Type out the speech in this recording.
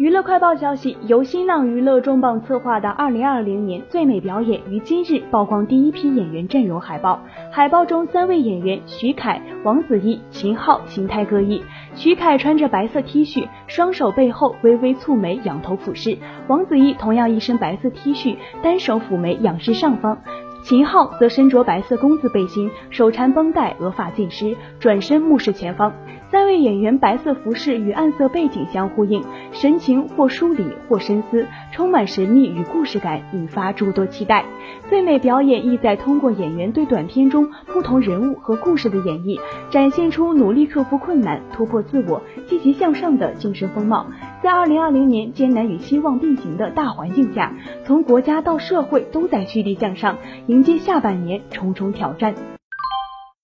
娱乐快报消息，由新浪娱乐重磅策划的二零二零年最美表演于今日曝光第一批演员阵容海报。海报中三位演员徐凯、王子异、秦昊形态各异。徐凯穿着白色 T 恤，双手背后微微蹙眉，仰头俯视；王子异同样一身白色 T 恤，单手抚眉，仰视上方。秦昊则身着白色工字背心，手缠绷带，额发尽湿，转身目视前方。三位演员白色服饰与暗色背景相呼应，神情或疏离或深思，充满神秘与故事感，引发诸多期待。最美表演意在通过演员对短片中不同人物和故事的演绎，展现出努力克服困难、突破自我、积极向上的精神风貌。在二零二零年艰难与希望并行的大环境下，从国家到社会都在蓄力向上，迎接下半年重重挑战。